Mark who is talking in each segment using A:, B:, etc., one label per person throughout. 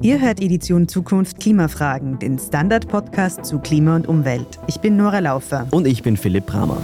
A: Ihr hört Edition Zukunft Klimafragen, den Standard-Podcast zu Klima und Umwelt. Ich bin Nora Laufer.
B: Und ich bin Philipp Bramer.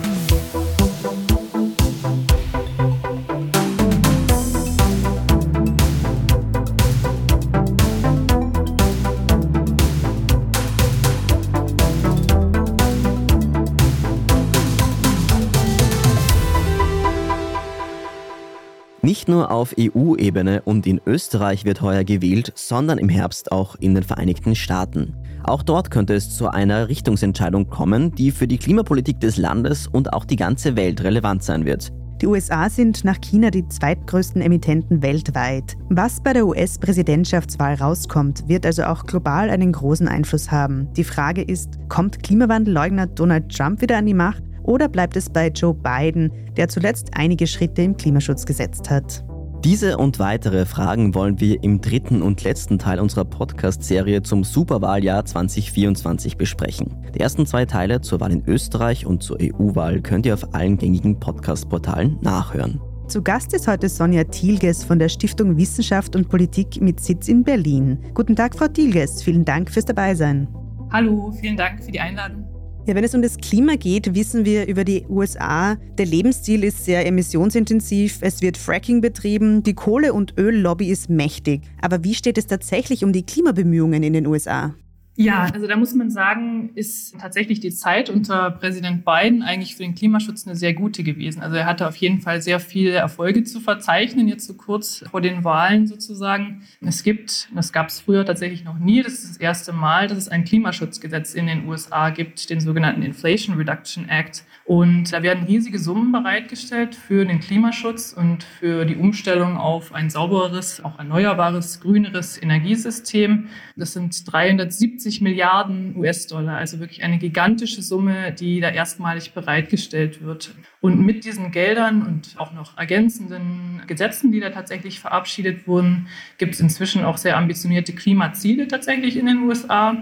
B: Nicht nur auf EU-Ebene und in Österreich wird heuer gewählt, sondern im Herbst auch in den Vereinigten Staaten. Auch dort könnte es zu einer Richtungsentscheidung kommen, die für die Klimapolitik des Landes und auch die ganze Welt relevant sein wird.
A: Die USA sind nach China die zweitgrößten Emittenten weltweit. Was bei der US-Präsidentschaftswahl rauskommt, wird also auch global einen großen Einfluss haben. Die Frage ist, kommt Klimawandelleugner Donald Trump wieder an die Macht oder bleibt es bei Joe Biden, der zuletzt einige Schritte im Klimaschutz gesetzt hat?
B: Diese und weitere Fragen wollen wir im dritten und letzten Teil unserer Podcast-Serie zum Superwahljahr 2024 besprechen. Die ersten zwei Teile zur Wahl in Österreich und zur EU-Wahl könnt ihr auf allen gängigen Podcast-Portalen nachhören.
A: Zu Gast ist heute Sonja Thielges von der Stiftung Wissenschaft und Politik mit Sitz in Berlin. Guten Tag, Frau Thielges. Vielen Dank fürs Dabeisein.
C: Hallo, vielen Dank für die Einladung.
A: Ja, wenn es um das Klima geht, wissen wir über die USA, der Lebensstil ist sehr emissionsintensiv, es wird Fracking betrieben, die Kohle- und Öllobby ist mächtig. Aber wie steht es tatsächlich um die Klimabemühungen in den USA?
C: Ja, also da muss man sagen, ist tatsächlich die Zeit unter Präsident Biden eigentlich für den Klimaschutz eine sehr gute gewesen. Also er hatte auf jeden Fall sehr viele Erfolge zu verzeichnen, jetzt so kurz vor den Wahlen sozusagen. Es gibt, das gab es früher tatsächlich noch nie, das ist das erste Mal, dass es ein Klimaschutzgesetz in den USA gibt, den sogenannten Inflation Reduction Act. Und da werden riesige Summen bereitgestellt für den Klimaschutz und für die Umstellung auf ein saubereres, auch erneuerbares, grüneres Energiesystem. Das sind 370 Milliarden US-Dollar, also wirklich eine gigantische Summe, die da erstmalig bereitgestellt wird. Und mit diesen Geldern und auch noch ergänzenden Gesetzen, die da tatsächlich verabschiedet wurden, gibt es inzwischen auch sehr ambitionierte Klimaziele tatsächlich in den USA.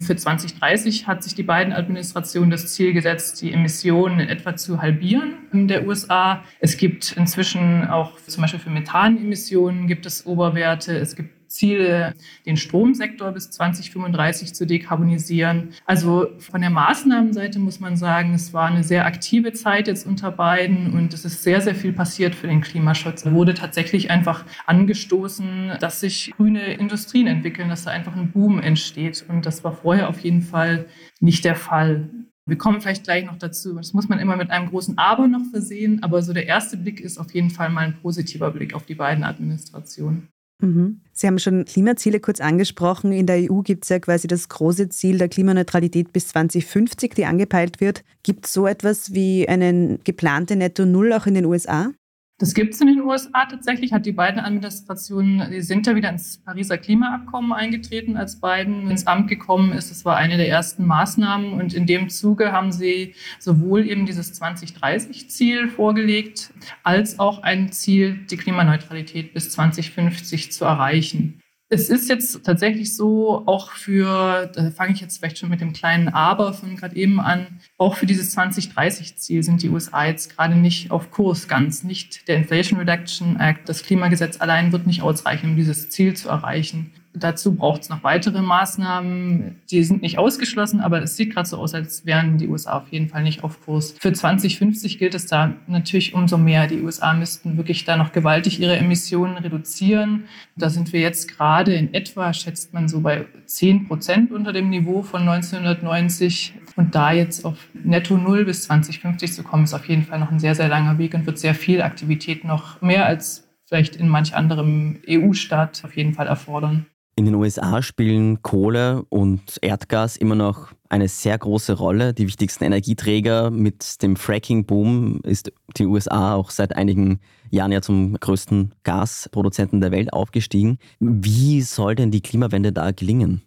C: Für 2030 hat sich die beiden Administrationen das Ziel gesetzt, die Emissionen in etwa zu halbieren in der USA. Es gibt inzwischen auch zum Beispiel für Methanemissionen gibt es Oberwerte. Es gibt Ziele, den Stromsektor bis 2035 zu dekarbonisieren. Also von der Maßnahmenseite muss man sagen, es war eine sehr aktive Zeit jetzt unter beiden und es ist sehr, sehr viel passiert für den Klimaschutz. Da wurde tatsächlich einfach angestoßen, dass sich grüne Industrien entwickeln, dass da einfach ein Boom entsteht. Und das war vorher auf jeden Fall nicht der Fall. Wir kommen vielleicht gleich noch dazu. Das muss man immer mit einem großen Aber noch versehen. Aber so der erste Blick ist auf jeden Fall mal ein positiver Blick auf die beiden Administrationen.
A: Mhm. Sie haben schon Klimaziele kurz angesprochen. In der EU gibt es ja quasi das große Ziel der Klimaneutralität bis 2050, die angepeilt wird. Gibt es so etwas wie eine geplante Netto Null auch in den USA?
C: Das gibt es in den USA tatsächlich, hat die beiden Administrationen, die sind ja wieder ins Pariser Klimaabkommen eingetreten, als Biden ins Amt gekommen ist. Das war eine der ersten Maßnahmen und in dem Zuge haben sie sowohl eben dieses 2030-Ziel vorgelegt, als auch ein Ziel, die Klimaneutralität bis 2050 zu erreichen. Es ist jetzt tatsächlich so, auch für, da fange ich jetzt vielleicht schon mit dem kleinen Aber von gerade eben an, auch für dieses 2030-Ziel sind die USA jetzt gerade nicht auf Kurs ganz. Nicht der Inflation Reduction Act, das Klimagesetz allein wird nicht ausreichen, um dieses Ziel zu erreichen. Dazu braucht es noch weitere Maßnahmen. Die sind nicht ausgeschlossen, aber es sieht gerade so aus, als wären die USA auf jeden Fall nicht auf Kurs. Für 2050 gilt es da natürlich umso mehr. Die USA müssten wirklich da noch gewaltig ihre Emissionen reduzieren. Da sind wir jetzt gerade in etwa, schätzt man so bei 10 Prozent unter dem Niveau von 1990. Und da jetzt auf Netto Null bis 2050 zu kommen, ist auf jeden Fall noch ein sehr, sehr langer Weg und wird sehr viel Aktivität noch mehr als vielleicht in manch anderem EU-Staat auf jeden Fall erfordern.
B: In den USA spielen Kohle und Erdgas immer noch eine sehr große Rolle. Die wichtigsten Energieträger mit dem Fracking-Boom ist die USA auch seit einigen Jahren ja zum größten Gasproduzenten der Welt aufgestiegen. Wie soll denn die Klimawende da gelingen?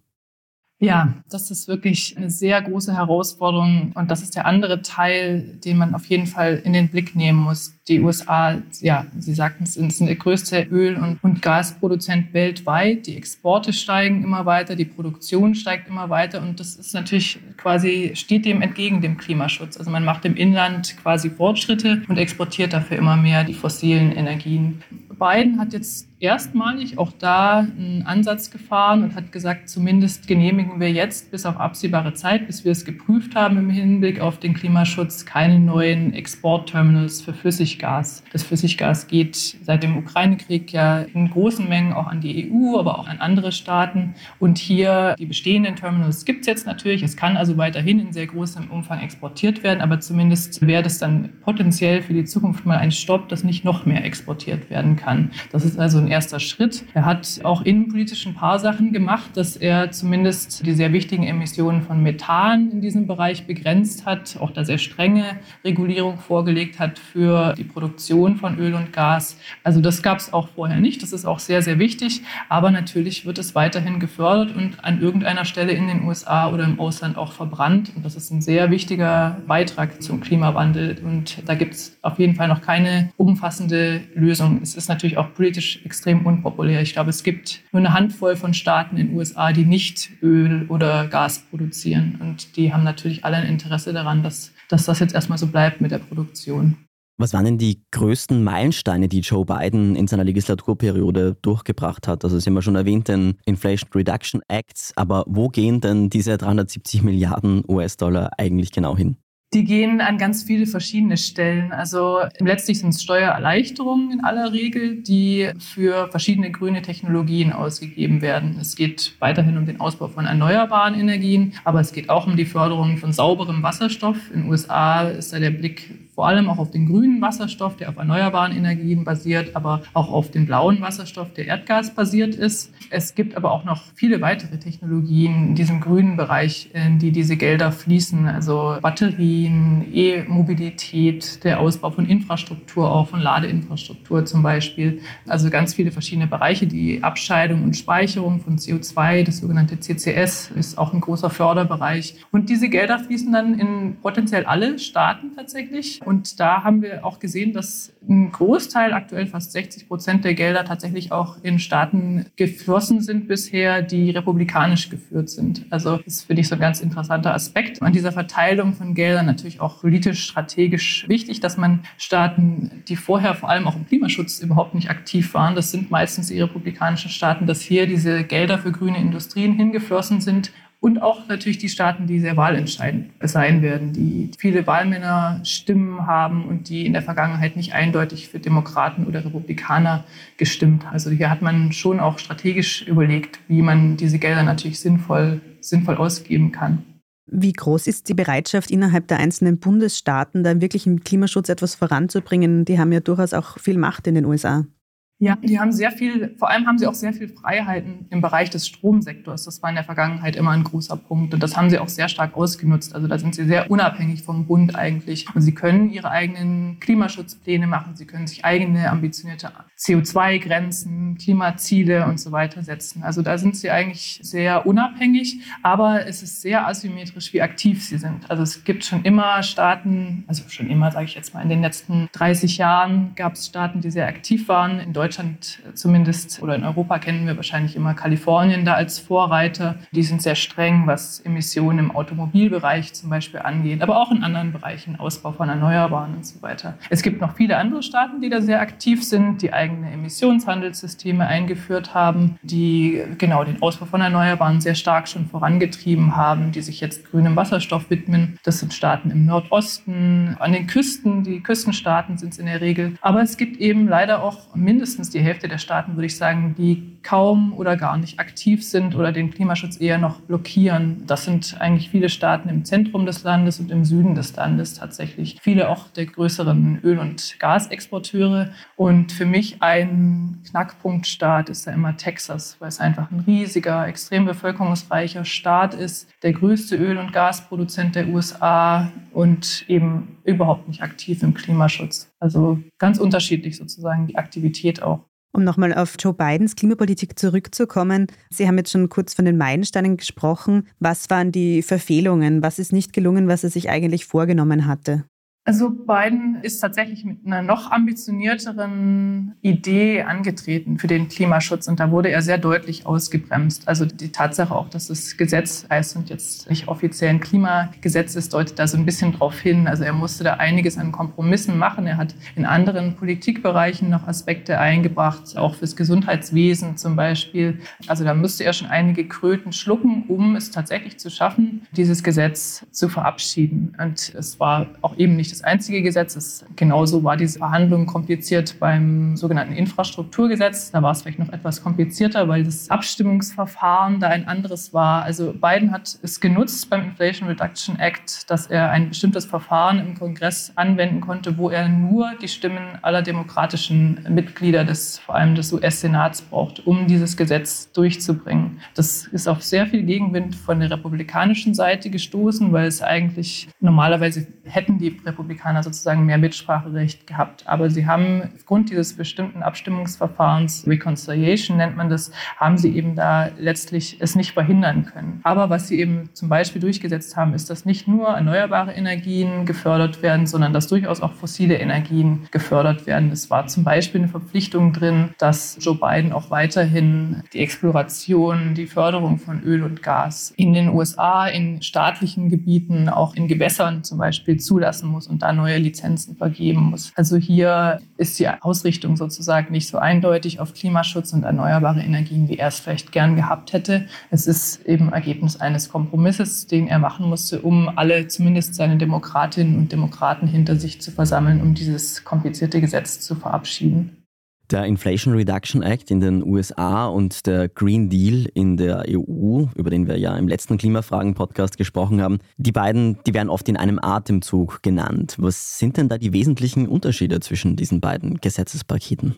C: Ja, das ist wirklich eine sehr große Herausforderung und das ist der andere Teil, den man auf jeden Fall in den Blick nehmen muss. Die USA, ja, Sie sagten es, sind der größte Öl- und, Gasproduzent weltweit. Die Exporte steigen immer weiter, die Produktion steigt immer weiter und das ist natürlich quasi, steht dem entgegen dem Klimaschutz. Also man macht im Inland quasi Fortschritte und exportiert dafür immer mehr die fossilen Energien. Biden hat jetzt erstmalig auch da einen Ansatz gefahren und hat gesagt, zumindest genehmigen wir jetzt bis auf absehbare Zeit, bis wir es geprüft haben im Hinblick auf den Klimaschutz, keine neuen Exportterminals für Flüssiggas. Das Flüssiggas geht seit dem Ukraine-Krieg ja in großen Mengen auch an die EU, aber auch an andere Staaten. Und hier die bestehenden Terminals gibt es jetzt natürlich. Es kann also weiterhin in sehr großem Umfang exportiert werden, aber zumindest wäre das dann potenziell für die Zukunft mal ein Stopp, dass nicht noch mehr exportiert werden kann. Das ist also ein erster Schritt. Er hat auch innenpolitisch ein paar Sachen gemacht, dass er zumindest die sehr wichtigen Emissionen von Methan in diesem Bereich begrenzt hat, auch da sehr strenge Regulierung vorgelegt hat für die Produktion von Öl und Gas. Also das gab es auch vorher nicht. Das ist auch sehr, sehr wichtig. Aber natürlich wird es weiterhin gefördert und an irgendeiner Stelle in den USA oder im Ausland auch verbrannt. Und das ist ein sehr wichtiger Beitrag zum Klimawandel. Und da gibt es auf jeden Fall noch keine umfassende Lösung. Es ist natürlich auch politisch extrem extrem unpopulär. Ich glaube, es gibt nur eine Handvoll von Staaten in den USA, die nicht Öl oder Gas produzieren. Und die haben natürlich alle ein Interesse daran, dass, dass das jetzt erstmal so bleibt mit der Produktion.
B: Was waren denn die größten Meilensteine, die Joe Biden in seiner Legislaturperiode durchgebracht hat? Also Sie haben ja schon erwähnt den Inflation Reduction Act, aber wo gehen denn diese 370 Milliarden US-Dollar eigentlich genau hin?
C: Die gehen an ganz viele verschiedene Stellen. Also letztlich sind es Steuererleichterungen in aller Regel, die für verschiedene grüne Technologien ausgegeben werden. Es geht weiterhin um den Ausbau von erneuerbaren Energien, aber es geht auch um die Förderung von sauberem Wasserstoff. In den USA ist da der Blick vor allem auch auf den grünen Wasserstoff, der auf erneuerbaren Energien basiert, aber auch auf den blauen Wasserstoff, der erdgasbasiert ist. Es gibt aber auch noch viele weitere Technologien in diesem grünen Bereich, in die diese Gelder fließen, also Batterien, E-Mobilität, der Ausbau von Infrastruktur, auch von Ladeinfrastruktur zum Beispiel. Also ganz viele verschiedene Bereiche. Die Abscheidung und Speicherung von CO2, das sogenannte CCS, ist auch ein großer Förderbereich. Und diese Gelder fließen dann in potenziell alle Staaten tatsächlich. Und da haben wir auch gesehen, dass ein Großteil, aktuell fast 60 Prozent der Gelder tatsächlich auch in Staaten geflossen sind bisher, die republikanisch geführt sind. Also das finde ich, so ein ganz interessanter Aspekt an dieser Verteilung von Geldern. Natürlich auch politisch, strategisch wichtig, dass man Staaten, die vorher vor allem auch im Klimaschutz überhaupt nicht aktiv waren, das sind meistens die republikanischen Staaten, dass hier diese Gelder für grüne Industrien hingeflossen sind und auch natürlich die Staaten, die sehr wahlentscheidend sein werden, die viele Wahlmännerstimmen haben und die in der Vergangenheit nicht eindeutig für Demokraten oder Republikaner gestimmt. Also hier hat man schon auch strategisch überlegt, wie man diese Gelder natürlich sinnvoll, sinnvoll ausgeben kann.
A: Wie groß ist die Bereitschaft innerhalb der einzelnen Bundesstaaten, da wirklich im Klimaschutz etwas voranzubringen? Die haben ja durchaus auch viel Macht in den USA.
C: Ja, die haben sehr viel, vor allem haben sie auch sehr viel Freiheiten im Bereich des Stromsektors. Das war in der Vergangenheit immer ein großer Punkt und das haben sie auch sehr stark ausgenutzt. Also da sind sie sehr unabhängig vom Bund eigentlich. Und sie können ihre eigenen Klimaschutzpläne machen, sie können sich eigene ambitionierte CO2-Grenzen, Klimaziele und so weiter setzen. Also da sind sie eigentlich sehr unabhängig, aber es ist sehr asymmetrisch, wie aktiv sie sind. Also es gibt schon immer Staaten, also schon immer, sage ich jetzt mal, in den letzten 30 Jahren gab es Staaten, die sehr aktiv waren. In Deutschland Deutschland zumindest oder in Europa kennen wir wahrscheinlich immer Kalifornien da als Vorreiter. Die sind sehr streng, was Emissionen im Automobilbereich zum Beispiel angeht, aber auch in anderen Bereichen, Ausbau von Erneuerbaren und so weiter. Es gibt noch viele andere Staaten, die da sehr aktiv sind, die eigene Emissionshandelssysteme eingeführt haben, die genau den Ausbau von Erneuerbaren sehr stark schon vorangetrieben haben, die sich jetzt grünem Wasserstoff widmen. Das sind Staaten im Nordosten, an den Küsten, die Küstenstaaten sind es in der Regel. Aber es gibt eben leider auch mindestens mindestens die Hälfte der Staaten, würde ich sagen, die kaum oder gar nicht aktiv sind oder den Klimaschutz eher noch blockieren. Das sind eigentlich viele Staaten im Zentrum des Landes und im Süden des Landes tatsächlich. Viele auch der größeren Öl- und Gasexporteure. Und für mich ein Knackpunktstaat ist da immer Texas, weil es einfach ein riesiger, extrem bevölkerungsreicher Staat ist, der größte Öl- und Gasproduzent der USA und eben überhaupt nicht aktiv im Klimaschutz. Also ganz unterschiedlich sozusagen die Aktivität auch.
A: Um nochmal auf Joe Bidens Klimapolitik zurückzukommen. Sie haben jetzt schon kurz von den Meilensteinen gesprochen. Was waren die Verfehlungen? Was ist nicht gelungen, was er sich eigentlich vorgenommen hatte?
C: Also Biden ist tatsächlich mit einer noch ambitionierteren Idee angetreten für den Klimaschutz und da wurde er sehr deutlich ausgebremst. Also die Tatsache auch, dass das Gesetz heißt und jetzt nicht offiziell ein Klimagesetz ist, deutet da so ein bisschen drauf hin. Also er musste da einiges an Kompromissen machen. Er hat in anderen Politikbereichen noch Aspekte eingebracht, auch fürs Gesundheitswesen zum Beispiel. Also da musste er schon einige Kröten schlucken, um es tatsächlich zu schaffen, dieses Gesetz zu verabschieden. Und es war auch eben nicht das einzige Gesetz. Es, genauso war diese Verhandlung kompliziert beim sogenannten Infrastrukturgesetz. Da war es vielleicht noch etwas komplizierter, weil das Abstimmungsverfahren da ein anderes war. Also Biden hat es genutzt beim Inflation Reduction Act, dass er ein bestimmtes Verfahren im Kongress anwenden konnte, wo er nur die Stimmen aller demokratischen Mitglieder des, vor allem des US-Senats braucht, um dieses Gesetz durchzubringen. Das ist auf sehr viel Gegenwind von der republikanischen Seite gestoßen, weil es eigentlich normalerweise hätten die Republikaner Republikaner sozusagen mehr Mitspracherecht gehabt. Aber sie haben aufgrund dieses bestimmten Abstimmungsverfahrens, Reconciliation nennt man das, haben sie eben da letztlich es nicht verhindern können. Aber was sie eben zum Beispiel durchgesetzt haben, ist, dass nicht nur erneuerbare Energien gefördert werden, sondern dass durchaus auch fossile Energien gefördert werden. Es war zum Beispiel eine Verpflichtung drin, dass Joe Biden auch weiterhin die Exploration, die Förderung von Öl und Gas in den USA, in staatlichen Gebieten, auch in Gewässern zum Beispiel zulassen muss und da neue Lizenzen vergeben muss. Also hier ist die Ausrichtung sozusagen nicht so eindeutig auf Klimaschutz und erneuerbare Energien, wie er es vielleicht gern gehabt hätte. Es ist eben Ergebnis eines Kompromisses, den er machen musste, um alle, zumindest seine Demokratinnen und Demokraten hinter sich zu versammeln, um dieses komplizierte Gesetz zu verabschieden.
B: Der Inflation Reduction Act in den USA und der Green Deal in der EU, über den wir ja im letzten Klimafragen-Podcast gesprochen haben, die beiden, die werden oft in einem Atemzug genannt. Was sind denn da die wesentlichen Unterschiede zwischen diesen beiden Gesetzespaketen?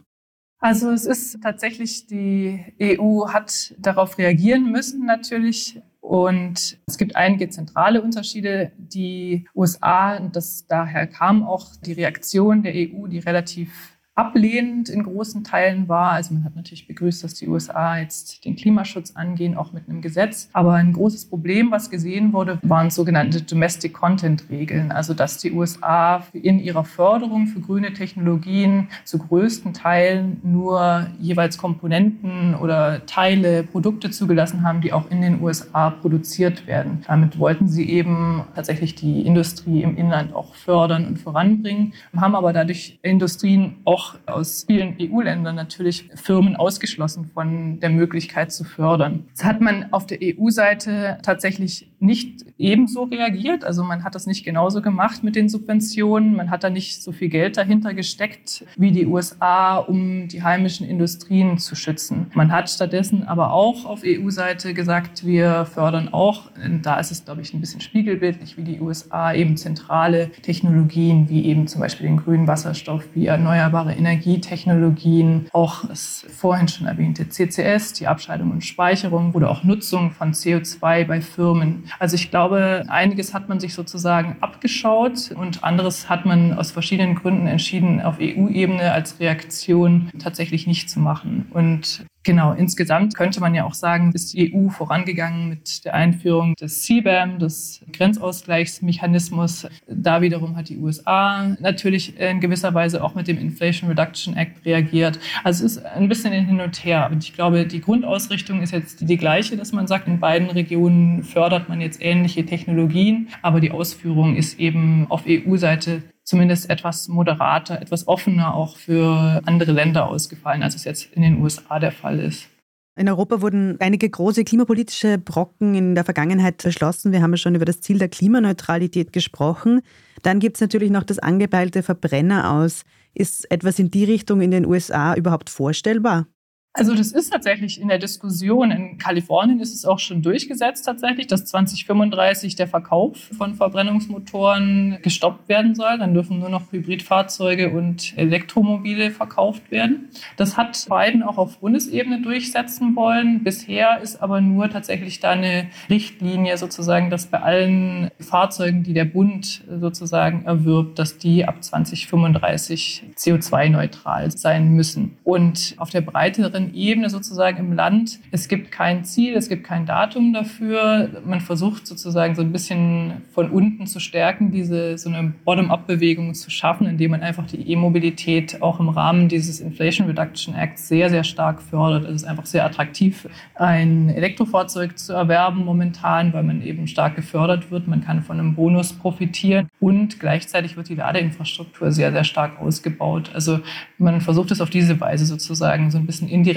C: Also es ist tatsächlich, die EU hat darauf reagieren müssen natürlich. Und es gibt einige zentrale Unterschiede. Die USA, das daher kam auch die Reaktion der EU, die relativ ablehnend in großen Teilen war. Also man hat natürlich begrüßt, dass die USA jetzt den Klimaschutz angehen, auch mit einem Gesetz. Aber ein großes Problem, was gesehen wurde, waren sogenannte Domestic Content Regeln. Also dass die USA in ihrer Förderung für grüne Technologien zu größten Teilen nur jeweils Komponenten oder Teile, Produkte zugelassen haben, die auch in den USA produziert werden. Damit wollten sie eben tatsächlich die Industrie im Inland auch fördern und voranbringen, haben aber dadurch Industrien auch auch aus vielen EU-Ländern natürlich Firmen ausgeschlossen von der Möglichkeit zu fördern. Jetzt hat man auf der EU-Seite tatsächlich nicht ebenso reagiert. Also man hat das nicht genauso gemacht mit den Subventionen. Man hat da nicht so viel Geld dahinter gesteckt wie die USA, um die heimischen Industrien zu schützen. Man hat stattdessen aber auch auf EU-Seite gesagt, wir fördern auch, da ist es, glaube ich, ein bisschen spiegelbildlich wie die USA, eben zentrale Technologien wie eben zum Beispiel den grünen Wasserstoff, wie erneuerbare Energietechnologien, auch das vorhin schon erwähnte CCS, die Abscheidung und Speicherung oder auch Nutzung von CO2 bei Firmen. Also ich glaube, einiges hat man sich sozusagen abgeschaut und anderes hat man aus verschiedenen Gründen entschieden, auf EU-Ebene als Reaktion tatsächlich nicht zu machen. Und Genau, insgesamt könnte man ja auch sagen, ist die EU vorangegangen mit der Einführung des CBAM, des Grenzausgleichsmechanismus. Da wiederum hat die USA natürlich in gewisser Weise auch mit dem Inflation Reduction Act reagiert. Also es ist ein bisschen hin und her. Und ich glaube, die Grundausrichtung ist jetzt die, gleiche, dass man sagt, in beiden Regionen fördert man jetzt ähnliche Technologien, aber die Ausführung ist eben auf EU-Seite zumindest etwas moderater, etwas offener auch für andere Länder ausgefallen, als es jetzt in den USA der Fall ist.
A: In Europa wurden einige große klimapolitische Brocken in der Vergangenheit beschlossen. Wir haben ja schon über das Ziel der Klimaneutralität gesprochen. Dann gibt es natürlich noch das angepeilte Verbrenner aus. Ist etwas in die Richtung in den USA überhaupt vorstellbar?
C: Also das ist tatsächlich in der Diskussion. In Kalifornien ist es auch schon durchgesetzt tatsächlich, dass 2035 der Verkauf von Verbrennungsmotoren gestoppt werden soll. Dann dürfen nur noch Hybridfahrzeuge und Elektromobile verkauft werden. Das hat Biden auch auf Bundesebene durchsetzen wollen. Bisher ist aber nur tatsächlich da eine Richtlinie sozusagen, dass bei allen Fahrzeugen, die der Bund sozusagen erwirbt, dass die ab 2035 CO2-neutral sein müssen. Und auf der breiteren anderen Ebene sozusagen im Land. Es gibt kein Ziel, es gibt kein Datum dafür. Man versucht sozusagen so ein bisschen von unten zu stärken, diese so eine Bottom-up-Bewegung zu schaffen, indem man einfach die E-Mobilität auch im Rahmen dieses Inflation Reduction Act sehr, sehr stark fördert. Es ist einfach sehr attraktiv, ein Elektrofahrzeug zu erwerben momentan, weil man eben stark gefördert wird. Man kann von einem Bonus profitieren und gleichzeitig wird die Ladeinfrastruktur sehr, sehr stark ausgebaut. Also man versucht es auf diese Weise sozusagen so ein bisschen indirekt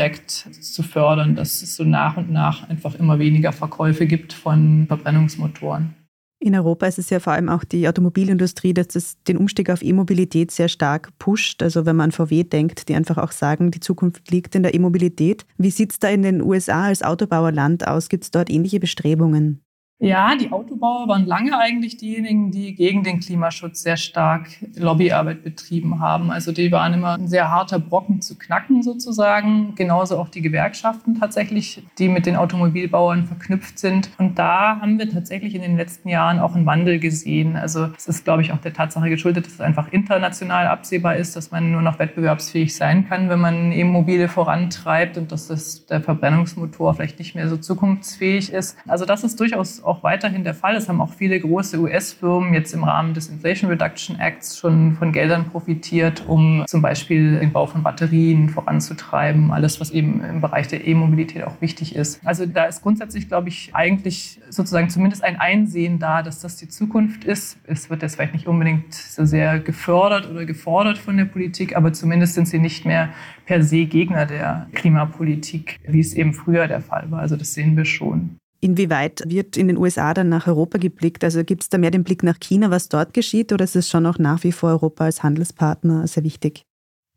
C: zu fördern, dass es so nach und nach einfach immer weniger Verkäufe gibt von Verbrennungsmotoren.
A: In Europa ist es ja vor allem auch die Automobilindustrie, dass das den Umstieg auf E-Mobilität sehr stark pusht. Also wenn man an VW denkt, die einfach auch sagen, die Zukunft liegt in der E-Mobilität. Wie sieht es da in den USA als Autobauerland aus? Gibt es dort ähnliche Bestrebungen?
C: Ja, die Autobauer waren lange eigentlich diejenigen, die gegen den Klimaschutz sehr stark Lobbyarbeit betrieben haben. Also die waren immer ein sehr harter Brocken zu knacken sozusagen. Genauso auch die Gewerkschaften tatsächlich, die mit den Automobilbauern verknüpft sind. Und da haben wir tatsächlich in den letzten Jahren auch einen Wandel gesehen. Also es ist, glaube ich, auch der Tatsache geschuldet, dass es einfach international absehbar ist, dass man nur noch wettbewerbsfähig sein kann, wenn man E-Mobile vorantreibt und dass das, der Verbrennungsmotor vielleicht nicht mehr so zukunftsfähig ist. Also das ist durchaus auch weiterhin der Fall. Es haben auch viele große US-Firmen jetzt im Rahmen des Inflation Reduction Acts schon von Geldern profitiert, um zum Beispiel den Bau von Batterien voranzutreiben, alles, was eben im Bereich der E-Mobilität auch wichtig ist. Also da ist grundsätzlich, glaube ich, eigentlich sozusagen zumindest ein Einsehen da, dass das die Zukunft ist. Es wird jetzt vielleicht nicht unbedingt so sehr gefördert oder gefordert von der Politik, aber zumindest sind sie nicht mehr per se Gegner der Klimapolitik, wie es eben früher der Fall war. Also das sehen wir schon.
A: Inwieweit wird in den USA dann nach Europa geblickt? Also gibt es da mehr den Blick nach China, was dort geschieht, oder ist es schon auch nach wie vor Europa als Handelspartner sehr wichtig?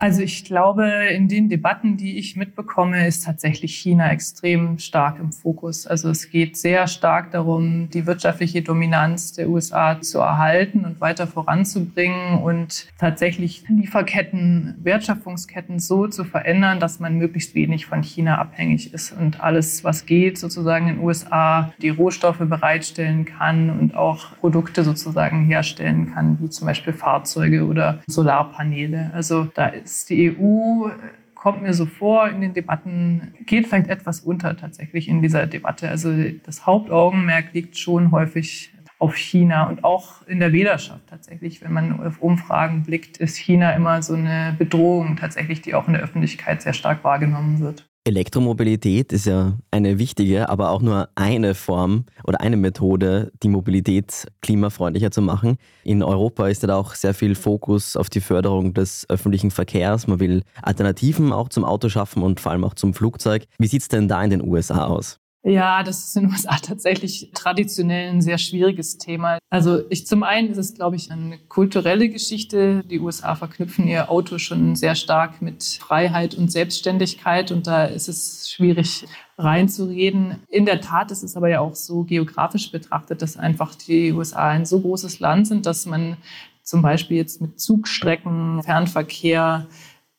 C: Also ich glaube, in den Debatten, die ich mitbekomme, ist tatsächlich China extrem stark im Fokus. Also es geht sehr stark darum, die wirtschaftliche Dominanz der USA zu erhalten und weiter voranzubringen und tatsächlich Lieferketten, Wertschöpfungsketten so zu verändern, dass man möglichst wenig von China abhängig ist und alles, was geht, sozusagen in den USA die Rohstoffe bereitstellen kann und auch Produkte sozusagen herstellen kann, wie zum Beispiel Fahrzeuge oder Solarpaneele. Also da ist die EU kommt mir so vor in den Debatten, geht vielleicht etwas unter tatsächlich in dieser Debatte. Also das Hauptaugenmerk liegt schon häufig auf China und auch in der Wählerschaft tatsächlich. Wenn man auf Umfragen blickt, ist China immer so eine Bedrohung tatsächlich, die auch in der Öffentlichkeit sehr stark wahrgenommen wird.
B: Elektromobilität ist ja eine wichtige, aber auch nur eine Form oder eine Methode, die Mobilität klimafreundlicher zu machen. In Europa ist ja auch sehr viel Fokus auf die Förderung des öffentlichen Verkehrs. Man will Alternativen auch zum Auto schaffen und vor allem auch zum Flugzeug. Wie sieht es denn da in den USA aus?
C: Ja, das ist in den USA tatsächlich traditionell ein sehr schwieriges Thema. Also ich zum einen ist es, glaube ich, eine kulturelle Geschichte. Die USA verknüpfen ihr Auto schon sehr stark mit Freiheit und Selbstständigkeit und da ist es schwierig reinzureden. In der Tat ist es aber ja auch so geografisch betrachtet, dass einfach die USA ein so großes Land sind, dass man zum Beispiel jetzt mit Zugstrecken, Fernverkehr,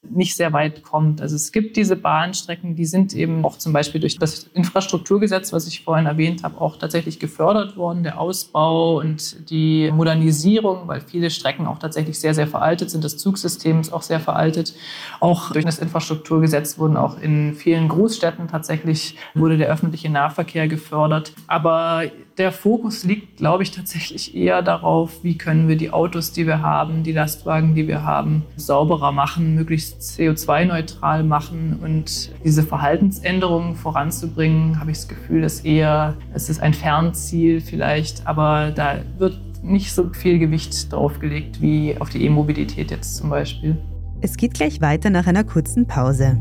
C: nicht sehr weit kommt. Also es gibt diese Bahnstrecken, die sind eben auch zum Beispiel durch das Infrastrukturgesetz, was ich vorhin erwähnt habe, auch tatsächlich gefördert worden, der Ausbau und die Modernisierung, weil viele Strecken auch tatsächlich sehr, sehr veraltet sind. Das Zugsystem ist auch sehr veraltet. Auch durch das Infrastrukturgesetz wurden auch in vielen Großstädten tatsächlich wurde der öffentliche Nahverkehr gefördert. Aber der Fokus liegt, glaube ich, tatsächlich eher darauf, wie können wir die Autos, die wir haben, die Lastwagen, die wir haben, sauberer machen, möglichst CO2-neutral machen und diese Verhaltensänderungen voranzubringen, habe ich das Gefühl, dass eher, es ist ein Fernziel vielleicht, aber da wird nicht so viel Gewicht drauf gelegt wie auf die E-Mobilität jetzt zum Beispiel.
A: Es geht gleich weiter nach einer kurzen Pause.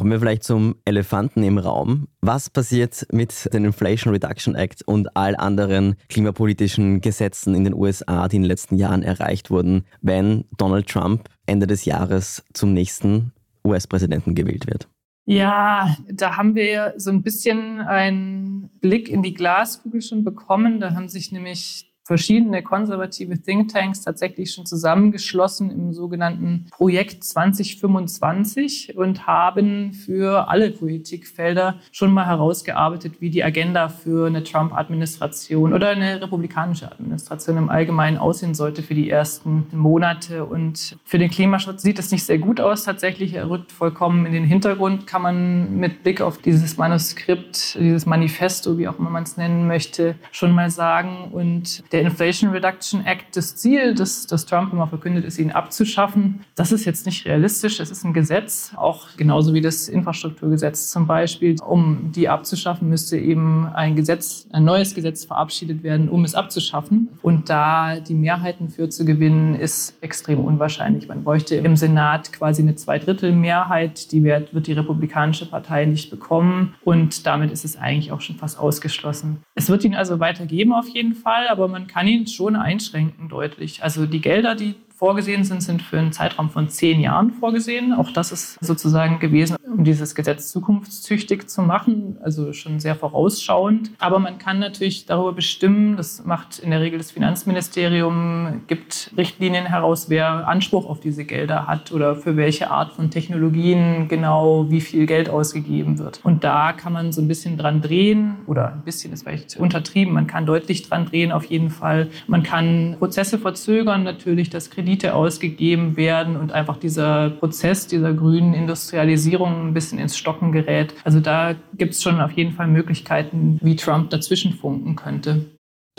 B: Kommen wir vielleicht zum Elefanten im Raum. Was passiert mit dem Inflation Reduction Act und all anderen klimapolitischen Gesetzen in den USA, die in den letzten Jahren erreicht wurden, wenn Donald Trump Ende des Jahres zum nächsten US-Präsidenten gewählt wird?
C: Ja, da haben wir so ein bisschen einen Blick in die Glaskugel schon bekommen. Da haben sich nämlich verschiedene konservative Thinktanks tatsächlich schon zusammengeschlossen im sogenannten Projekt 2025 und haben für alle Politikfelder schon mal herausgearbeitet, wie die Agenda für eine Trump-Administration oder eine republikanische Administration im Allgemeinen aussehen sollte für die ersten Monate. Und für den Klimaschutz sieht es nicht sehr gut aus. Tatsächlich, er rückt vollkommen in den Hintergrund, kann man mit Blick auf dieses Manuskript, dieses Manifesto, wie auch immer man es nennen möchte, schon mal sagen. Und der Inflation Reduction Act das Ziel, das, das Trump immer verkündet ist, ihn abzuschaffen. Das ist jetzt nicht realistisch. Es ist ein Gesetz, auch genauso wie das Infrastrukturgesetz zum Beispiel. Um die abzuschaffen, müsste eben ein Gesetz, ein neues Gesetz verabschiedet werden, um es abzuschaffen. Und da die Mehrheiten für zu gewinnen, ist extrem unwahrscheinlich. Man bräuchte im Senat quasi eine Zweidrittelmehrheit. Die wird, wird die Republikanische Partei nicht bekommen. Und damit ist es eigentlich auch schon fast ausgeschlossen. Es wird ihn also weitergeben auf jeden Fall, aber man man kann ihn schon einschränken deutlich. Also die Gelder, die vorgesehen sind, sind für einen Zeitraum von zehn Jahren vorgesehen. Auch das ist sozusagen gewesen, um dieses Gesetz zukunftstüchtig zu machen, also schon sehr vorausschauend. Aber man kann natürlich darüber bestimmen, das macht in der Regel das Finanzministerium, gibt Richtlinien heraus, wer Anspruch auf diese Gelder hat oder für welche Art von Technologien genau wie viel Geld ausgegeben wird. Und da kann man so ein bisschen dran drehen oder ein bisschen ist vielleicht untertrieben, man kann deutlich dran drehen auf jeden Fall. Man kann Prozesse verzögern, natürlich das Kredit Kredite ausgegeben werden und einfach dieser Prozess dieser grünen Industrialisierung ein bisschen ins Stocken gerät. Also da gibt es schon auf jeden Fall Möglichkeiten, wie Trump dazwischen funken könnte.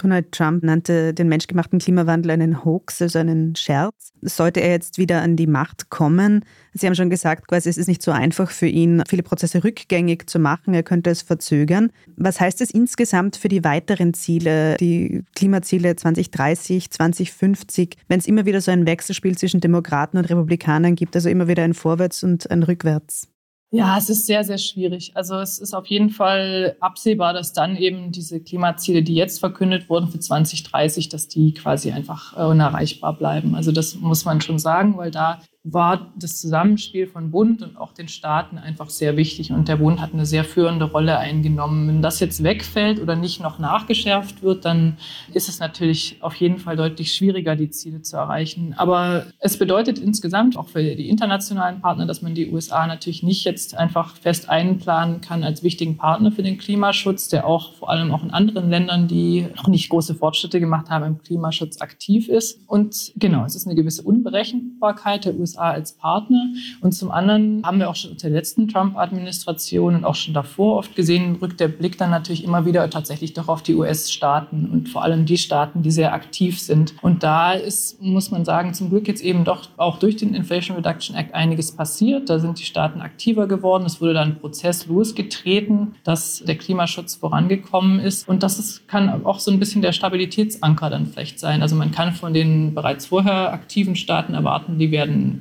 A: Donald Trump nannte den menschgemachten Klimawandel einen Hoax, also einen Scherz. Sollte er jetzt wieder an die Macht kommen? Sie haben schon gesagt, quasi, es ist nicht so einfach für ihn, viele Prozesse rückgängig zu machen. Er könnte es verzögern. Was heißt es insgesamt für die weiteren Ziele, die Klimaziele 2030, 2050, wenn es immer wieder so ein Wechselspiel zwischen Demokraten und Republikanern gibt, also immer wieder ein Vorwärts und ein Rückwärts?
C: Ja, es ist sehr, sehr schwierig. Also es ist auf jeden Fall absehbar, dass dann eben diese Klimaziele, die jetzt verkündet wurden für 2030, dass die quasi einfach äh, unerreichbar bleiben. Also das muss man schon sagen, weil da war das Zusammenspiel von Bund und auch den Staaten einfach sehr wichtig. Und der Bund hat eine sehr führende Rolle eingenommen. Wenn das jetzt wegfällt oder nicht noch nachgeschärft wird, dann ist es natürlich auf jeden Fall deutlich schwieriger, die Ziele zu erreichen. Aber es bedeutet insgesamt auch für die internationalen Partner, dass man die USA natürlich nicht jetzt einfach fest einplanen kann als wichtigen Partner für den Klimaschutz, der auch vor allem auch in anderen Ländern, die noch nicht große Fortschritte gemacht haben im Klimaschutz, aktiv ist. Und genau, es ist eine gewisse Unberechenbarkeit der USA USA als Partner. Und zum anderen haben wir auch schon unter der letzten Trump-Administration und auch schon davor oft gesehen, rückt der Blick dann natürlich immer wieder tatsächlich doch auf die US-Staaten und vor allem die Staaten, die sehr aktiv sind. Und da ist, muss man sagen, zum Glück jetzt eben doch auch durch den Inflation Reduction Act einiges passiert. Da sind die Staaten aktiver geworden. Es wurde dann ein Prozess losgetreten, dass der Klimaschutz vorangekommen ist. Und das ist, kann auch so ein bisschen der Stabilitätsanker dann vielleicht sein. Also man kann von den bereits vorher aktiven Staaten erwarten, die werden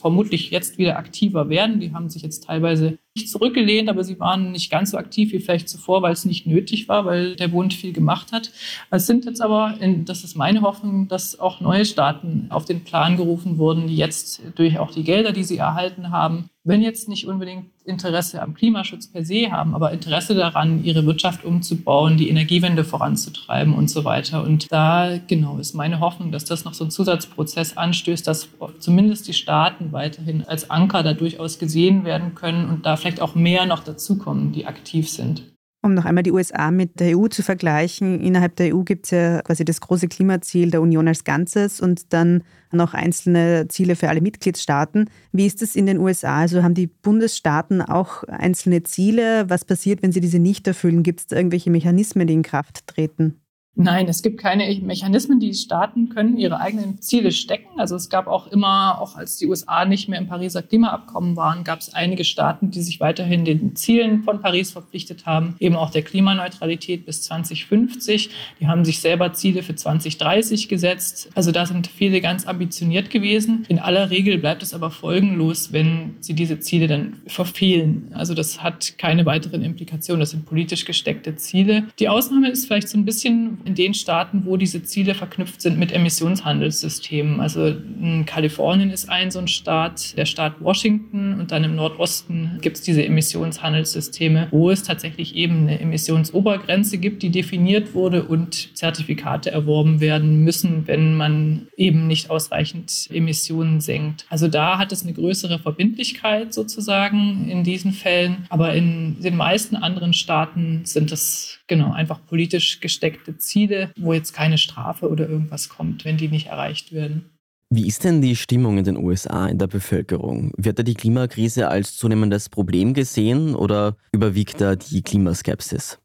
C: vermutlich jetzt wieder aktiver werden. Die haben sich jetzt teilweise nicht zurückgelehnt, aber sie waren nicht ganz so aktiv wie vielleicht zuvor, weil es nicht nötig war, weil der Bund viel gemacht hat. Es sind jetzt aber, das ist meine Hoffnung, dass auch neue Staaten auf den Plan gerufen wurden, die jetzt durch auch die Gelder, die sie erhalten haben, wenn jetzt nicht unbedingt Interesse am Klimaschutz per se haben, aber Interesse daran, ihre Wirtschaft umzubauen, die Energiewende voranzutreiben und so weiter. Und da, genau, ist meine Hoffnung, dass das noch so ein Zusatzprozess anstößt, dass zumindest die Staaten weiterhin als Anker da durchaus gesehen werden können und da vielleicht auch mehr noch dazukommen, die aktiv sind.
A: Um noch einmal die USA mit der EU zu vergleichen, innerhalb der EU gibt es ja quasi das große Klimaziel der Union als Ganzes und dann noch einzelne Ziele für alle Mitgliedstaaten. Wie ist es in den USA? Also haben die Bundesstaaten auch einzelne Ziele? Was passiert, wenn sie diese nicht erfüllen? Gibt es da irgendwelche Mechanismen, die in Kraft treten?
C: Nein, es gibt keine Mechanismen. Die Staaten können ihre eigenen Ziele stecken. Also es gab auch immer, auch als die USA nicht mehr im Pariser Klimaabkommen waren, gab es einige Staaten, die sich weiterhin den Zielen von Paris verpflichtet haben, eben auch der Klimaneutralität bis 2050. Die haben sich selber Ziele für 2030 gesetzt. Also da sind viele ganz ambitioniert gewesen. In aller Regel bleibt es aber folgenlos, wenn sie diese Ziele dann verfehlen. Also das hat keine weiteren Implikationen. Das sind politisch gesteckte Ziele. Die Ausnahme ist vielleicht so ein bisschen in den Staaten, wo diese Ziele verknüpft sind mit Emissionshandelssystemen. Also Kalifornien ist ein so ein Staat, der Staat Washington und dann im Nordosten gibt es diese Emissionshandelssysteme, wo es tatsächlich eben eine Emissionsobergrenze gibt, die definiert wurde und Zertifikate erworben werden müssen, wenn man eben nicht ausreichend Emissionen senkt. Also da hat es eine größere Verbindlichkeit sozusagen in diesen Fällen, aber in den meisten anderen Staaten sind das genau einfach politisch gesteckte Ziele wo jetzt keine Strafe oder irgendwas kommt, wenn die nicht erreicht werden.
B: Wie ist denn die Stimmung in den USA in der Bevölkerung? Wird da die Klimakrise als zunehmendes Problem gesehen oder überwiegt da die Klimaskepsis?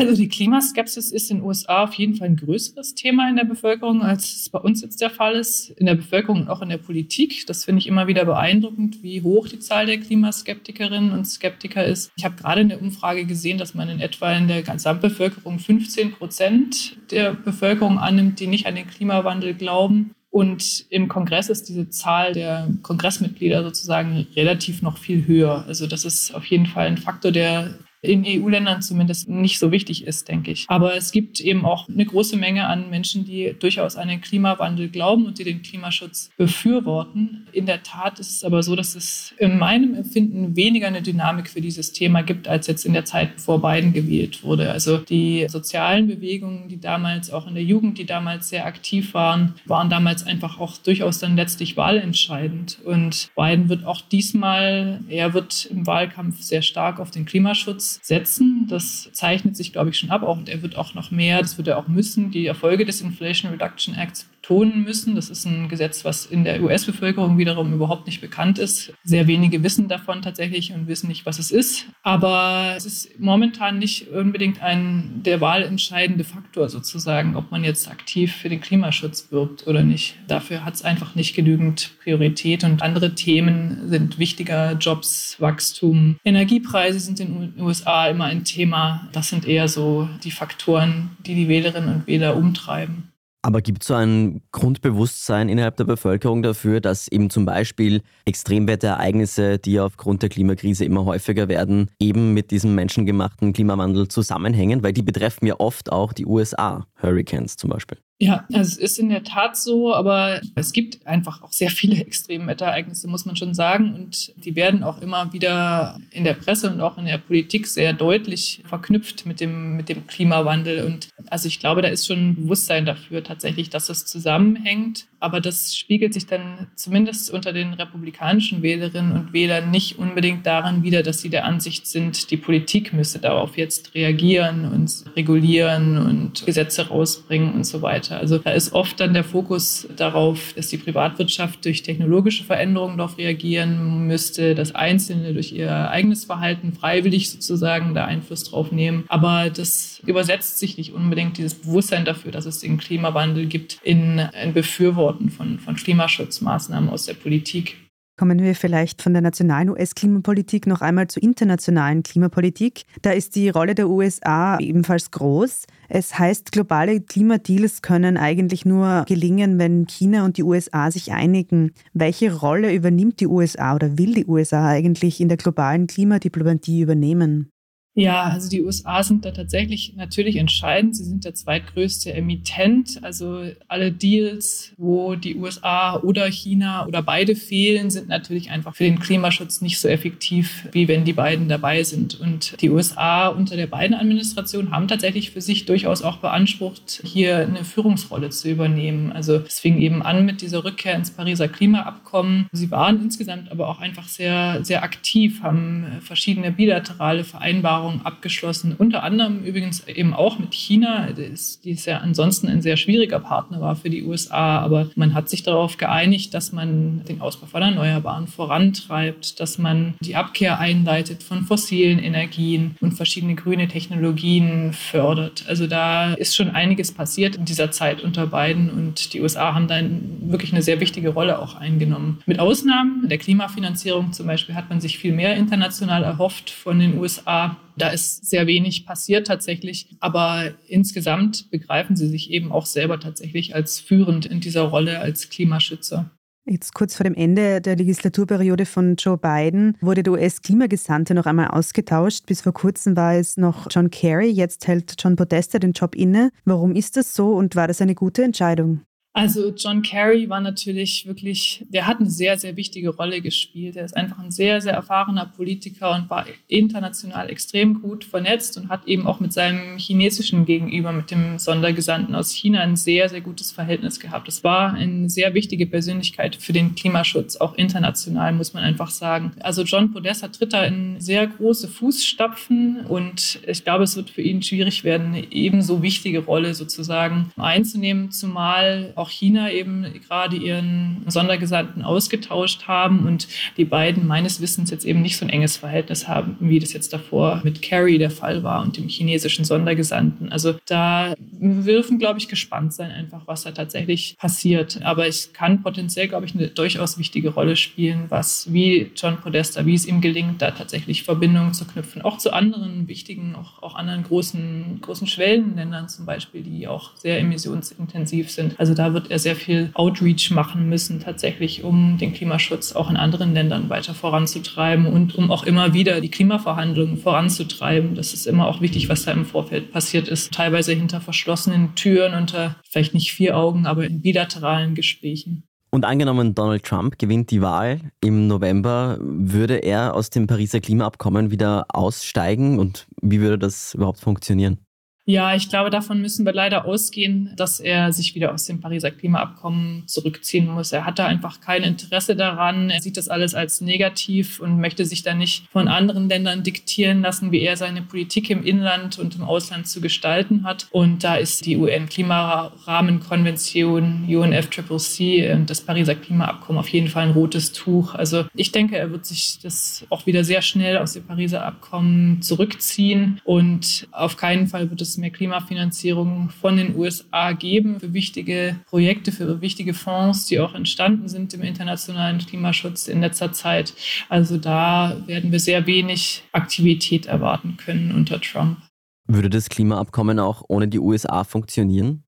C: Also die Klimaskepsis ist in den USA auf jeden Fall ein größeres Thema in der Bevölkerung, als es bei uns jetzt der Fall ist. In der Bevölkerung und auch in der Politik. Das finde ich immer wieder beeindruckend, wie hoch die Zahl der Klimaskeptikerinnen und Skeptiker ist. Ich habe gerade in der Umfrage gesehen, dass man in etwa in der Gesamtbevölkerung 15 Prozent der Bevölkerung annimmt, die nicht an den Klimawandel glauben. Und im Kongress ist diese Zahl der Kongressmitglieder sozusagen relativ noch viel höher. Also das ist auf jeden Fall ein Faktor, der in EU-Ländern zumindest nicht so wichtig ist, denke ich. Aber es gibt eben auch eine große Menge an Menschen, die durchaus an den Klimawandel glauben und die den Klimaschutz befürworten. In der Tat ist es aber so, dass es in meinem Empfinden weniger eine Dynamik für dieses Thema gibt, als jetzt in der Zeit, bevor Biden gewählt wurde. Also die sozialen Bewegungen, die damals auch in der Jugend, die damals sehr aktiv waren, waren damals einfach auch durchaus dann letztlich wahlentscheidend. Und Biden wird auch diesmal, er wird im Wahlkampf sehr stark auf den Klimaschutz setzen. Das zeichnet sich, glaube ich, schon ab. und er wird auch noch mehr, das wird er auch müssen, die Erfolge des Inflation Reduction Acts betonen müssen. Das ist ein Gesetz, was in der US-Bevölkerung wiederum überhaupt nicht bekannt ist. Sehr wenige wissen davon tatsächlich und wissen nicht, was es ist. Aber es ist momentan nicht unbedingt ein der wahlentscheidende Faktor sozusagen, ob man jetzt aktiv für den Klimaschutz wirbt oder nicht. Dafür hat es einfach nicht genügend Priorität und andere Themen sind wichtiger. Jobs, Wachstum, Energiepreise sind in den USA immer ein Thema. Das sind eher so die Faktoren, die die Wählerinnen und Wähler umtreiben.
B: Aber gibt es so ein Grundbewusstsein innerhalb der Bevölkerung dafür, dass eben zum Beispiel Extremwetterereignisse, die aufgrund der Klimakrise immer häufiger werden, eben mit diesem menschengemachten Klimawandel zusammenhängen? Weil die betreffen ja oft auch die USA, Hurricanes zum Beispiel.
C: Ja, also es ist in der Tat so, aber es gibt einfach auch sehr viele Extremwetterereignisse, muss man schon sagen. Und die werden auch immer wieder in der Presse und auch in der Politik sehr deutlich verknüpft mit dem, mit dem Klimawandel. Und also ich glaube, da ist schon ein Bewusstsein dafür tatsächlich, dass das zusammenhängt. Aber das spiegelt sich dann zumindest unter den republikanischen Wählerinnen und Wählern nicht unbedingt daran wider, dass sie der Ansicht sind, die Politik müsse darauf jetzt reagieren und regulieren und Gesetze rausbringen und so weiter. Also da ist oft dann der Fokus darauf, dass die Privatwirtschaft durch technologische Veränderungen darauf reagieren müsste, dass Einzelne durch ihr eigenes Verhalten freiwillig sozusagen da Einfluss drauf nehmen. Aber das übersetzt sich nicht unbedingt dieses Bewusstsein dafür, dass es den Klimawandel gibt, in ein Befürworten Antworten von, von Klimaschutzmaßnahmen aus der Politik.
A: Kommen wir vielleicht von der nationalen US-Klimapolitik noch einmal zur internationalen Klimapolitik. Da ist die Rolle der USA ebenfalls groß. Es heißt, globale Klimadeals können eigentlich nur gelingen, wenn China und die USA sich einigen. Welche Rolle übernimmt die USA oder will die USA eigentlich in der globalen Klimadiplomatie übernehmen?
C: Ja, also die USA sind da tatsächlich natürlich entscheidend. Sie sind der zweitgrößte Emittent. Also alle Deals, wo die USA oder China oder beide fehlen, sind natürlich einfach für den Klimaschutz nicht so effektiv, wie wenn die beiden dabei sind. Und die USA unter der beiden Administration haben tatsächlich für sich durchaus auch beansprucht, hier eine Führungsrolle zu übernehmen. Also es fing eben an mit dieser Rückkehr ins Pariser Klimaabkommen. Sie waren insgesamt aber auch einfach sehr, sehr aktiv, haben verschiedene bilaterale Vereinbarungen Vereinbarungen abgeschlossen, unter anderem übrigens eben auch mit China, die es ja ansonsten ein sehr schwieriger Partner war für die USA. Aber man hat sich darauf geeinigt, dass man den Ausbau von Erneuerbaren vorantreibt, dass man die Abkehr einleitet von fossilen Energien und verschiedene grüne Technologien fördert. Also da ist schon einiges passiert in dieser Zeit unter beiden und die USA haben da wirklich eine sehr wichtige Rolle auch eingenommen. Mit Ausnahmen der Klimafinanzierung zum Beispiel hat man sich viel mehr international erhofft von den USA. Da ist sehr wenig passiert tatsächlich, aber insgesamt begreifen sie sich eben auch selber tatsächlich als führend in dieser Rolle als Klimaschützer.
A: Jetzt kurz vor dem Ende der Legislaturperiode von Joe Biden wurde der US-Klimagesandte noch einmal ausgetauscht. Bis vor kurzem war es noch John Kerry, jetzt hält John Podesta den Job inne. Warum ist das so und war das eine gute Entscheidung?
C: Also John Kerry war natürlich wirklich, der hat eine sehr, sehr wichtige Rolle gespielt. Er ist einfach ein sehr, sehr erfahrener Politiker und war international extrem gut vernetzt und hat eben auch mit seinem chinesischen Gegenüber, mit dem Sondergesandten aus China, ein sehr, sehr gutes Verhältnis gehabt. Es war eine sehr wichtige Persönlichkeit für den Klimaschutz, auch international, muss man einfach sagen. Also John Podesta tritt da in sehr große Fußstapfen und ich glaube, es wird für ihn schwierig werden, eine ebenso wichtige Rolle sozusagen einzunehmen, zumal auch China eben gerade ihren Sondergesandten ausgetauscht haben und die beiden meines Wissens jetzt eben nicht so ein enges Verhältnis haben, wie das jetzt davor mit Kerry der Fall war und dem chinesischen Sondergesandten. Also da dürfen, glaube ich, gespannt sein, einfach was da tatsächlich passiert. Aber es kann potenziell, glaube ich, eine durchaus wichtige Rolle spielen, was wie John Podesta, wie es ihm gelingt, da tatsächlich Verbindungen zu knüpfen, auch zu anderen wichtigen, auch, auch anderen großen, großen Schwellenländern zum Beispiel, die auch sehr emissionsintensiv sind. Also da wird er sehr viel Outreach machen müssen, tatsächlich, um den Klimaschutz auch in anderen Ländern weiter voranzutreiben und um auch immer wieder die Klimaverhandlungen voranzutreiben. Das ist immer auch wichtig, was da im Vorfeld passiert ist. Teilweise hinter verschlossenen Türen, unter vielleicht nicht vier Augen, aber in bilateralen Gesprächen.
B: Und angenommen, Donald Trump gewinnt die Wahl im November, würde er aus dem Pariser Klimaabkommen wieder aussteigen und wie würde das überhaupt funktionieren?
C: Ja, ich glaube, davon müssen wir leider ausgehen, dass er sich wieder aus dem Pariser Klimaabkommen zurückziehen muss. Er hat da einfach kein Interesse daran. Er sieht das alles als negativ und möchte sich da nicht von anderen Ländern diktieren lassen, wie er seine Politik im Inland und im Ausland zu gestalten hat. Und da ist die UN-Klimarahmenkonvention, UNFCCC und das Pariser Klimaabkommen auf jeden Fall ein rotes Tuch. Also ich denke, er wird sich das auch wieder sehr schnell aus dem Pariser Abkommen zurückziehen und auf keinen Fall wird es mehr Klimafinanzierung von den USA geben für wichtige Projekte, für wichtige Fonds, die auch entstanden sind im internationalen Klimaschutz in letzter Zeit. Also da werden wir sehr wenig Aktivität erwarten können unter Trump.
B: Würde das Klimaabkommen auch ohne die USA funktionieren?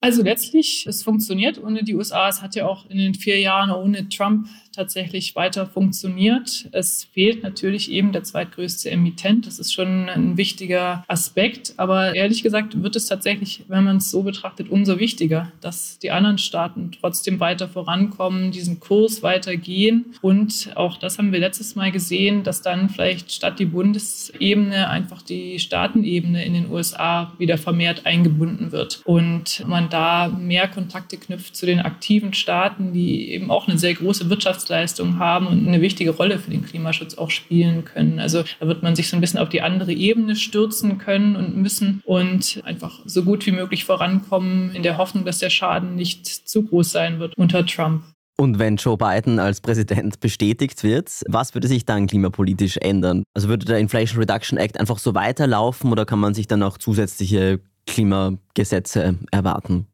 C: Also letztlich, es funktioniert ohne die USA. Es hat ja auch in den vier Jahren ohne Trump tatsächlich weiter funktioniert. Es fehlt natürlich eben der zweitgrößte Emittent. Das ist schon ein wichtiger Aspekt. Aber ehrlich gesagt wird es tatsächlich, wenn man es so betrachtet, umso wichtiger, dass die anderen Staaten trotzdem weiter vorankommen, diesen Kurs weitergehen. Und auch das haben wir letztes Mal gesehen, dass dann vielleicht statt die Bundesebene einfach die Staatenebene in den USA wieder vermehrt eingebunden wird und man da mehr Kontakte knüpft zu den aktiven Staaten, die eben auch eine sehr große Wirtschafts Wirtschaftsleistung haben und eine wichtige Rolle für den Klimaschutz auch spielen können. Also da wird man sich so ein bisschen auf die andere Ebene stürzen können und müssen und einfach so gut wie möglich vorankommen in der Hoffnung, dass der Schaden nicht zu groß sein wird unter Trump.
B: Und wenn Joe Biden als Präsident bestätigt wird, was würde sich dann klimapolitisch ändern? Also würde der Inflation Reduction Act einfach so weiterlaufen oder kann man sich dann auch zusätzliche Klimagesetze erwarten?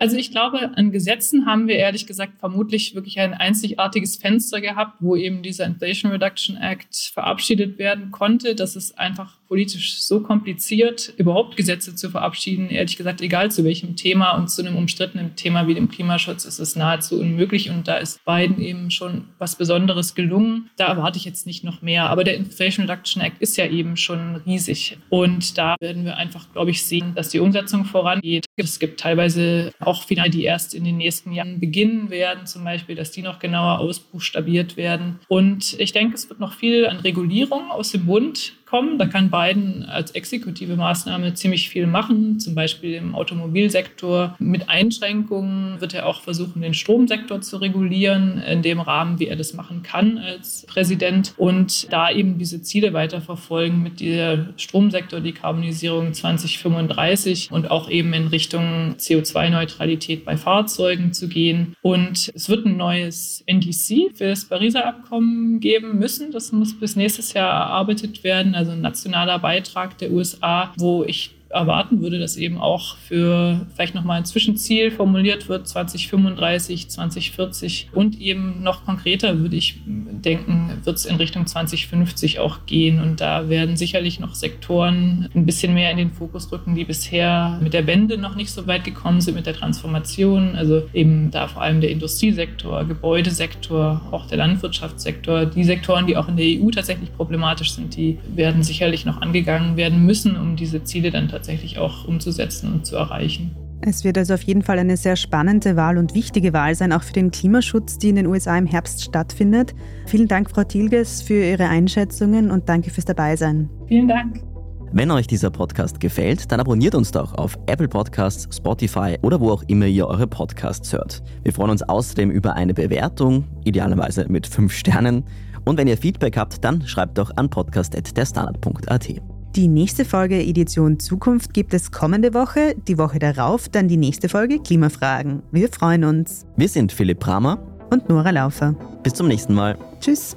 C: Also ich glaube, an Gesetzen haben wir ehrlich gesagt vermutlich wirklich ein einzigartiges Fenster gehabt, wo eben dieser Inflation Reduction Act verabschiedet werden konnte. Das ist einfach politisch so kompliziert, überhaupt Gesetze zu verabschieden. Ehrlich gesagt, egal zu welchem Thema und zu einem umstrittenen Thema wie dem Klimaschutz ist es nahezu unmöglich. Und da ist Biden eben schon was Besonderes gelungen. Da erwarte ich jetzt nicht noch mehr. Aber der Inflation Reduction Act ist ja eben schon riesig. Und da werden wir einfach, glaube ich, sehen, dass die Umsetzung vorangeht. Es gibt teilweise auch Finale, die erst in den nächsten Jahren beginnen werden, zum Beispiel, dass die noch genauer ausbuchstabiert werden. Und ich denke, es wird noch viel an Regulierung aus dem Bund kommen. Da kann Biden als exekutive Maßnahme ziemlich viel machen, zum Beispiel im Automobilsektor. Mit Einschränkungen wird er auch versuchen, den Stromsektor zu regulieren, in dem Rahmen, wie er das machen kann als Präsident. Und da eben diese Ziele weiterverfolgen mit der Stromsektor-Dekarbonisierung 2035 und auch eben in Richtung CO2-Neutralität bei Fahrzeugen zu gehen. Und es wird ein neues NDC für das Pariser Abkommen geben müssen. Das muss bis nächstes Jahr erarbeitet werden, also ein nationaler Beitrag der USA, wo ich erwarten würde, dass eben auch für vielleicht nochmal ein Zwischenziel formuliert wird, 2035, 2040 und eben noch konkreter würde ich denken, wird es in Richtung 2050 auch gehen. Und da werden sicherlich noch Sektoren ein bisschen mehr in den Fokus rücken, die bisher mit der Wende noch nicht so weit gekommen sind, mit der Transformation, also eben da vor allem der Industriesektor, Gebäudesektor, auch der Landwirtschaftssektor, die Sektoren, die auch in der EU tatsächlich problematisch sind, die werden sicherlich noch angegangen werden müssen, um diese Ziele dann tatsächlich tatsächlich auch umzusetzen und zu erreichen.
A: Es wird also auf jeden Fall eine sehr spannende Wahl und wichtige Wahl sein, auch für den Klimaschutz, die in den USA im Herbst stattfindet. Vielen Dank, Frau Tilges, für Ihre Einschätzungen und danke fürs Dabeisein.
C: Vielen Dank.
B: Wenn euch dieser Podcast gefällt, dann abonniert uns doch auf Apple Podcasts, Spotify oder wo auch immer ihr eure Podcasts hört. Wir freuen uns außerdem über eine Bewertung, idealerweise mit 5 Sternen. Und wenn ihr Feedback habt, dann schreibt doch an podcast.derstandard.at.
A: Die nächste Folge Edition Zukunft gibt es kommende Woche, die Woche darauf dann die nächste Folge Klimafragen. Wir freuen uns.
B: Wir sind Philipp Bramer
A: und Nora Laufer.
B: Bis zum nächsten Mal.
A: Tschüss.